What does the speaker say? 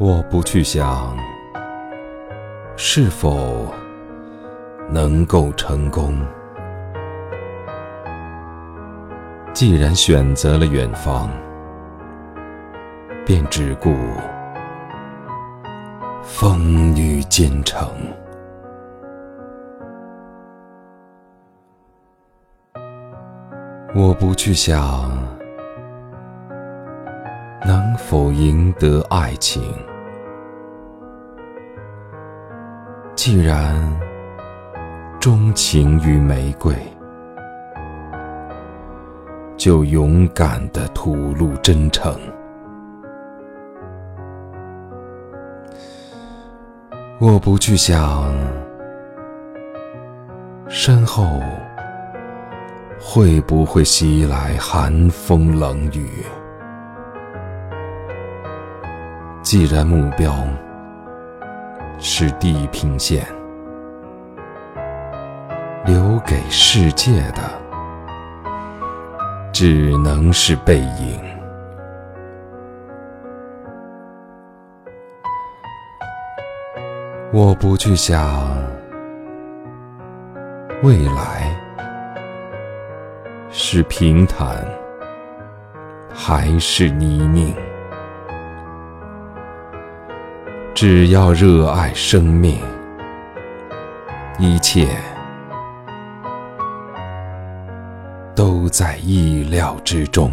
我不去想是否能够成功，既然选择了远方，便只顾风雨兼程。我不去想能否赢得爱情，既然钟情于玫瑰，就勇敢地吐露真诚。我不去想身后。会不会袭来寒风冷雨？既然目标是地平线，留给世界的只能是背影。我不去想未来。是平坦还是泥泞？只要热爱生命，一切都在意料之中。